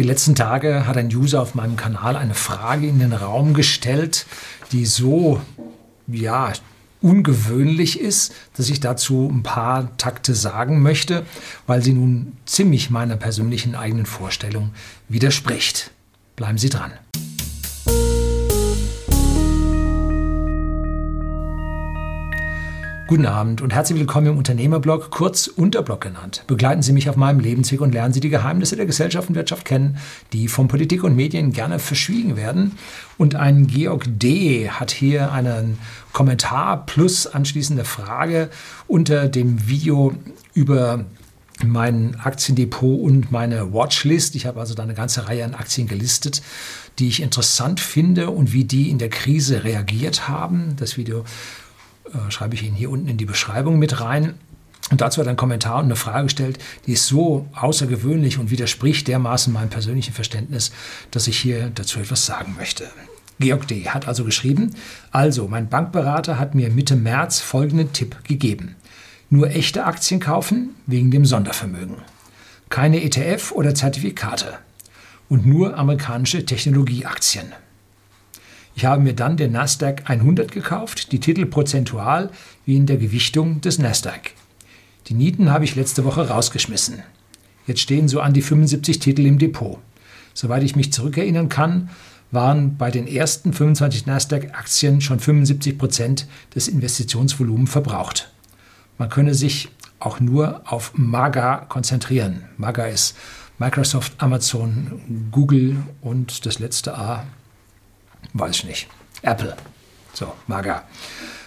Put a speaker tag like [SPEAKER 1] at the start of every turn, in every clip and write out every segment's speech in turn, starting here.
[SPEAKER 1] Die letzten Tage hat ein User auf meinem Kanal eine Frage in den Raum gestellt, die so, ja, ungewöhnlich ist, dass ich dazu ein paar Takte sagen möchte, weil sie nun ziemlich meiner persönlichen eigenen Vorstellung widerspricht. Bleiben Sie dran. Guten Abend und herzlich willkommen im Unternehmerblog, kurz Unterblog genannt. Begleiten Sie mich auf meinem Lebensweg und lernen Sie die Geheimnisse der Gesellschaft und Wirtschaft kennen, die von Politik und Medien gerne verschwiegen werden. Und ein Georg D. hat hier einen Kommentar plus anschließende Frage unter dem Video über mein Aktiendepot und meine Watchlist. Ich habe also da eine ganze Reihe an Aktien gelistet, die ich interessant finde und wie die in der Krise reagiert haben. Das Video äh, schreibe ich Ihnen hier unten in die Beschreibung mit rein. Und dazu hat einen Kommentar und eine Frage gestellt, die ist so außergewöhnlich und widerspricht dermaßen meinem persönlichen Verständnis, dass ich hier dazu etwas sagen möchte. Georg D. hat also geschrieben, also mein Bankberater hat mir Mitte März folgenden Tipp gegeben. Nur echte Aktien kaufen wegen dem Sondervermögen. Keine ETF oder Zertifikate. Und nur amerikanische Technologieaktien. Ich habe mir dann den Nasdaq 100 gekauft, die Titel prozentual wie in der Gewichtung des Nasdaq. Die Nieten habe ich letzte Woche rausgeschmissen. Jetzt stehen so an die 75 Titel im Depot. Soweit ich mich zurückerinnern kann, waren bei den ersten 25 Nasdaq-Aktien schon 75 Prozent des Investitionsvolumens verbraucht. Man könne sich auch nur auf MAGA konzentrieren. MAGA ist Microsoft, Amazon, Google und das letzte A Weiß ich nicht. Apple. So, Maga.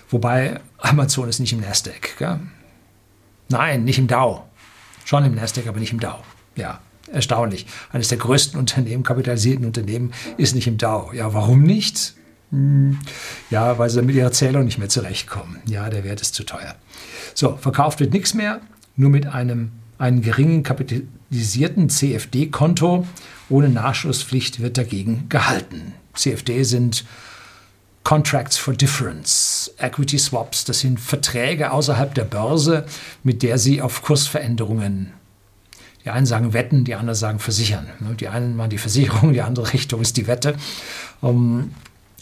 [SPEAKER 1] Wobei Amazon ist nicht im Nasdaq. Gell? Nein, nicht im Dow. Schon im Nasdaq, aber nicht im Dow. Ja, erstaunlich. Eines der größten Unternehmen, kapitalisierten Unternehmen, ist nicht im Dow. Ja, warum nicht? Hm, ja, weil sie mit ihrer Zählung nicht mehr zurechtkommen. Ja, der Wert ist zu teuer. So, verkauft wird nichts mehr, nur mit einem, einem geringen kapitalisierten CFD-Konto ohne Nachschusspflicht wird dagegen gehalten. CFD sind Contracts for Difference, Equity Swaps, das sind Verträge außerhalb der Börse, mit der Sie auf Kursveränderungen, die einen sagen Wetten, die anderen sagen Versichern. Ne, die einen machen die Versicherung, die andere Richtung ist die Wette. Um,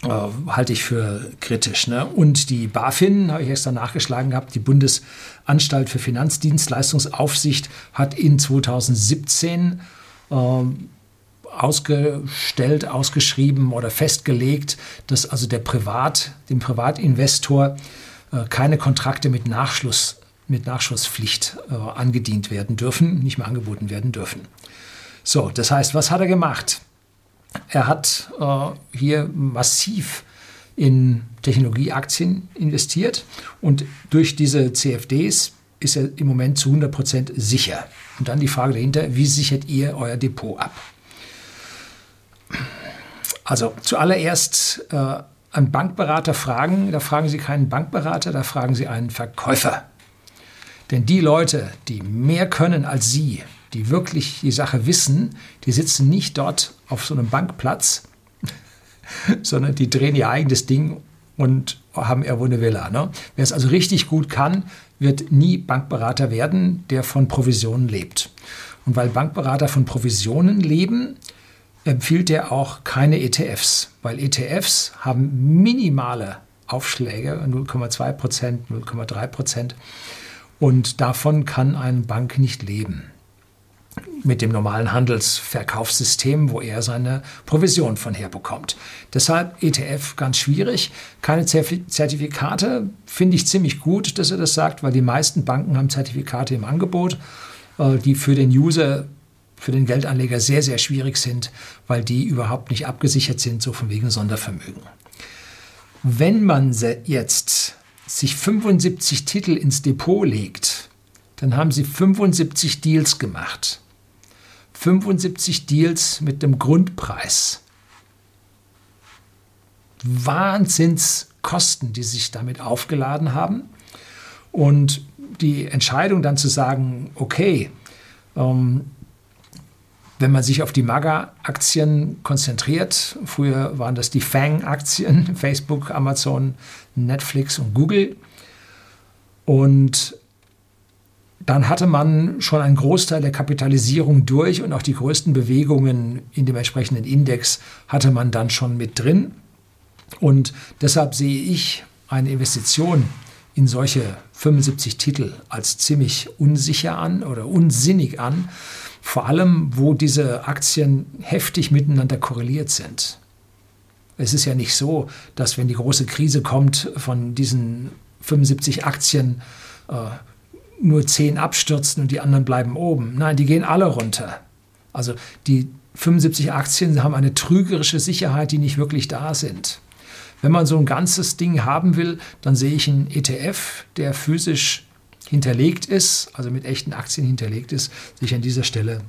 [SPEAKER 1] äh, halte ich für kritisch. Ne? Und die BaFin, habe ich extra nachgeschlagen gehabt, die Bundesanstalt für Finanzdienstleistungsaufsicht hat in 2017 äh, ausgestellt, ausgeschrieben oder festgelegt, dass also der Privat, dem Privatinvestor äh, keine Kontrakte mit Nachschluss, mit Nachschusspflicht äh, angedient werden dürfen, nicht mehr angeboten werden dürfen. So, das heißt, was hat er gemacht? Er hat äh, hier massiv in Technologieaktien investiert und durch diese CFDs ist er im Moment zu 100 Prozent sicher. Und dann die Frage dahinter, wie sichert ihr euer Depot ab? Also zuallererst äh, einen Bankberater fragen, da fragen Sie keinen Bankberater, da fragen Sie einen Verkäufer. Denn die Leute, die mehr können als Sie, die wirklich die Sache wissen, die sitzen nicht dort auf so einem Bankplatz, sondern die drehen ihr eigenes Ding und haben irgendwo eine Villa. Ne? Wer es also richtig gut kann, wird nie Bankberater werden, der von Provisionen lebt. Und weil Bankberater von Provisionen leben, empfiehlt er auch keine ETFs, weil ETFs haben minimale Aufschläge, 0,2 Prozent, 0,3 Prozent. Und davon kann eine Bank nicht leben. Mit dem normalen Handelsverkaufssystem, wo er seine Provision von herbekommt. Deshalb ETF ganz schwierig. Keine Zertifikate finde ich ziemlich gut, dass er das sagt, weil die meisten Banken haben Zertifikate im Angebot, äh, die für den User für den Geldanleger sehr, sehr schwierig sind, weil die überhaupt nicht abgesichert sind, so von wegen Sondervermögen. Wenn man jetzt sich 75 Titel ins Depot legt, dann haben sie 75 Deals gemacht. 75 Deals mit dem Grundpreis. Wahnsinnskosten, die sich damit aufgeladen haben. Und die Entscheidung dann zu sagen, okay, ähm, wenn man sich auf die MAGA-Aktien konzentriert, früher waren das die FANG-Aktien, Facebook, Amazon, Netflix und Google. Und dann hatte man schon einen Großteil der Kapitalisierung durch und auch die größten Bewegungen in dem entsprechenden Index hatte man dann schon mit drin. Und deshalb sehe ich eine Investition in solche 75 Titel als ziemlich unsicher an oder unsinnig an, vor allem wo diese Aktien heftig miteinander korreliert sind. Es ist ja nicht so, dass wenn die große Krise kommt, von diesen 75 Aktien äh, nur 10 abstürzen und die anderen bleiben oben. Nein, die gehen alle runter. Also die 75 Aktien haben eine trügerische Sicherheit, die nicht wirklich da sind. Wenn man so ein ganzes Ding haben will, dann sehe ich einen ETF, der physisch hinterlegt ist, also mit echten Aktien hinterlegt ist, sich an dieser Stelle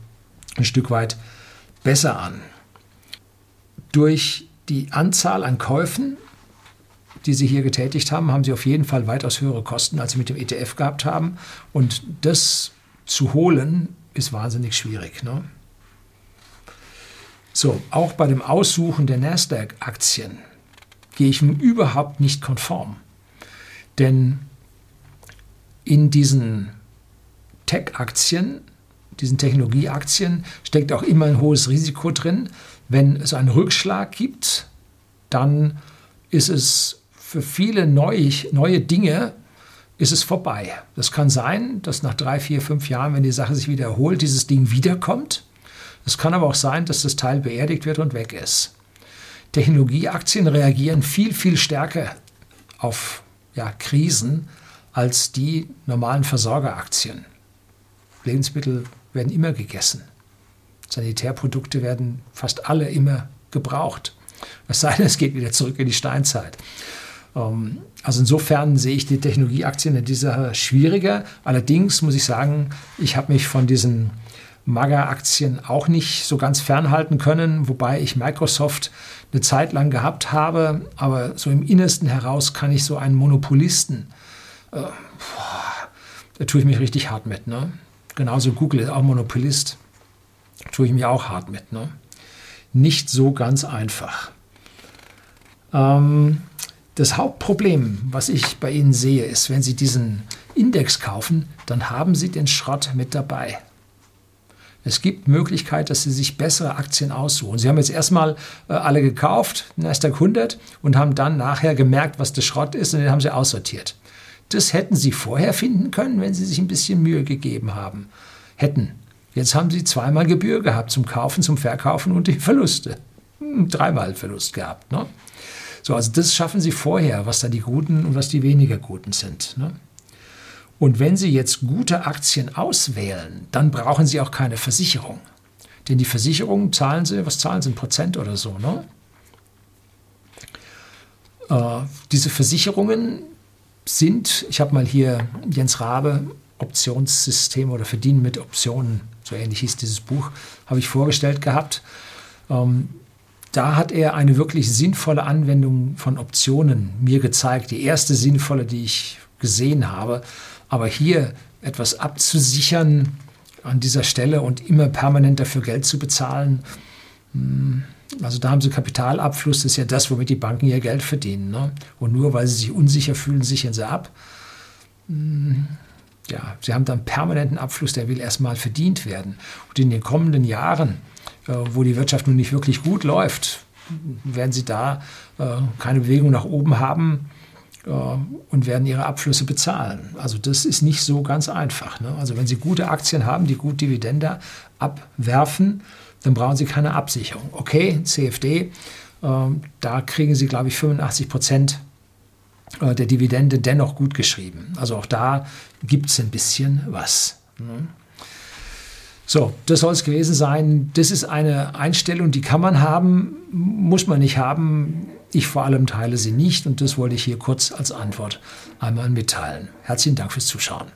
[SPEAKER 1] ein Stück weit besser an. Durch die Anzahl an Käufen, die Sie hier getätigt haben, haben Sie auf jeden Fall weitaus höhere Kosten, als Sie mit dem ETF gehabt haben. Und das zu holen, ist wahnsinnig schwierig. Ne? So, auch bei dem Aussuchen der Nasdaq-Aktien gehe ich überhaupt nicht konform. Denn in diesen Tech-Aktien, diesen Technologieaktien, steckt auch immer ein hohes Risiko drin. Wenn es einen Rückschlag gibt, dann ist es für viele neue, neue Dinge ist es vorbei. Das kann sein, dass nach drei, vier, fünf Jahren, wenn die Sache sich wieder erholt, dieses Ding wiederkommt. Es kann aber auch sein, dass das Teil beerdigt wird und weg ist. Technologieaktien reagieren viel, viel stärker auf ja, Krisen als die normalen Versorgeraktien. Lebensmittel werden immer gegessen. Sanitärprodukte werden fast alle immer gebraucht. Es sei denn, es geht wieder zurück in die Steinzeit. Ähm, also insofern sehe ich die Technologieaktien in dieser schwieriger. Allerdings muss ich sagen, ich habe mich von diesen Maga-Aktien auch nicht so ganz fernhalten können, wobei ich Microsoft eine Zeit lang gehabt habe, aber so im Innersten heraus kann ich so einen Monopolisten, äh, boah, da tue ich mich richtig hart mit. Ne? Genauso Google ist auch Monopolist, tue ich mich auch hart mit. Ne? Nicht so ganz einfach. Ähm, das Hauptproblem, was ich bei Ihnen sehe, ist, wenn Sie diesen Index kaufen, dann haben Sie den Schrott mit dabei. Es gibt Möglichkeit, dass Sie sich bessere Aktien aussuchen. Sie haben jetzt erstmal äh, alle gekauft, Nasdaq 100, und haben dann nachher gemerkt, was der Schrott ist, und den haben Sie aussortiert. Das hätten Sie vorher finden können, wenn Sie sich ein bisschen Mühe gegeben haben. Hätten. Jetzt haben Sie zweimal Gebühr gehabt zum Kaufen, zum Verkaufen und die Verluste. Hm, dreimal Verlust gehabt. Ne? So, also das schaffen Sie vorher, was da die guten und was die weniger guten sind. Ne? Und wenn Sie jetzt gute Aktien auswählen, dann brauchen Sie auch keine Versicherung. Denn die Versicherungen zahlen Sie, was zahlen Sie, ein Prozent oder so, ne? Äh, diese Versicherungen sind, ich habe mal hier Jens Rabe, Optionssystem oder Verdienen mit Optionen, so ähnlich hieß dieses Buch, habe ich vorgestellt gehabt. Ähm, da hat er eine wirklich sinnvolle Anwendung von Optionen mir gezeigt. Die erste sinnvolle, die ich gesehen habe. Aber hier etwas abzusichern an dieser Stelle und immer permanent dafür Geld zu bezahlen, also da haben sie Kapitalabfluss, das ist ja das, womit die Banken ihr Geld verdienen. Ne? Und nur weil sie sich unsicher fühlen, sichern sie ab. Hm, ja, sie haben dann permanenten Abfluss, der will erstmal verdient werden. Und in den kommenden Jahren, äh, wo die Wirtschaft nun nicht wirklich gut läuft, werden sie da äh, keine Bewegung nach oben haben und werden ihre Abflüsse bezahlen. Also das ist nicht so ganz einfach. Ne? Also wenn Sie gute Aktien haben, die gut Dividende abwerfen, dann brauchen Sie keine Absicherung. Okay, CFD, äh, da kriegen Sie, glaube ich, 85 Prozent äh, der Dividende dennoch gut geschrieben. Also auch da gibt es ein bisschen was. Ne? So, das soll es gewesen sein. Das ist eine Einstellung, die kann man haben, muss man nicht haben. Ich vor allem teile sie nicht und das wollte ich hier kurz als Antwort einmal mitteilen. Herzlichen Dank fürs Zuschauen.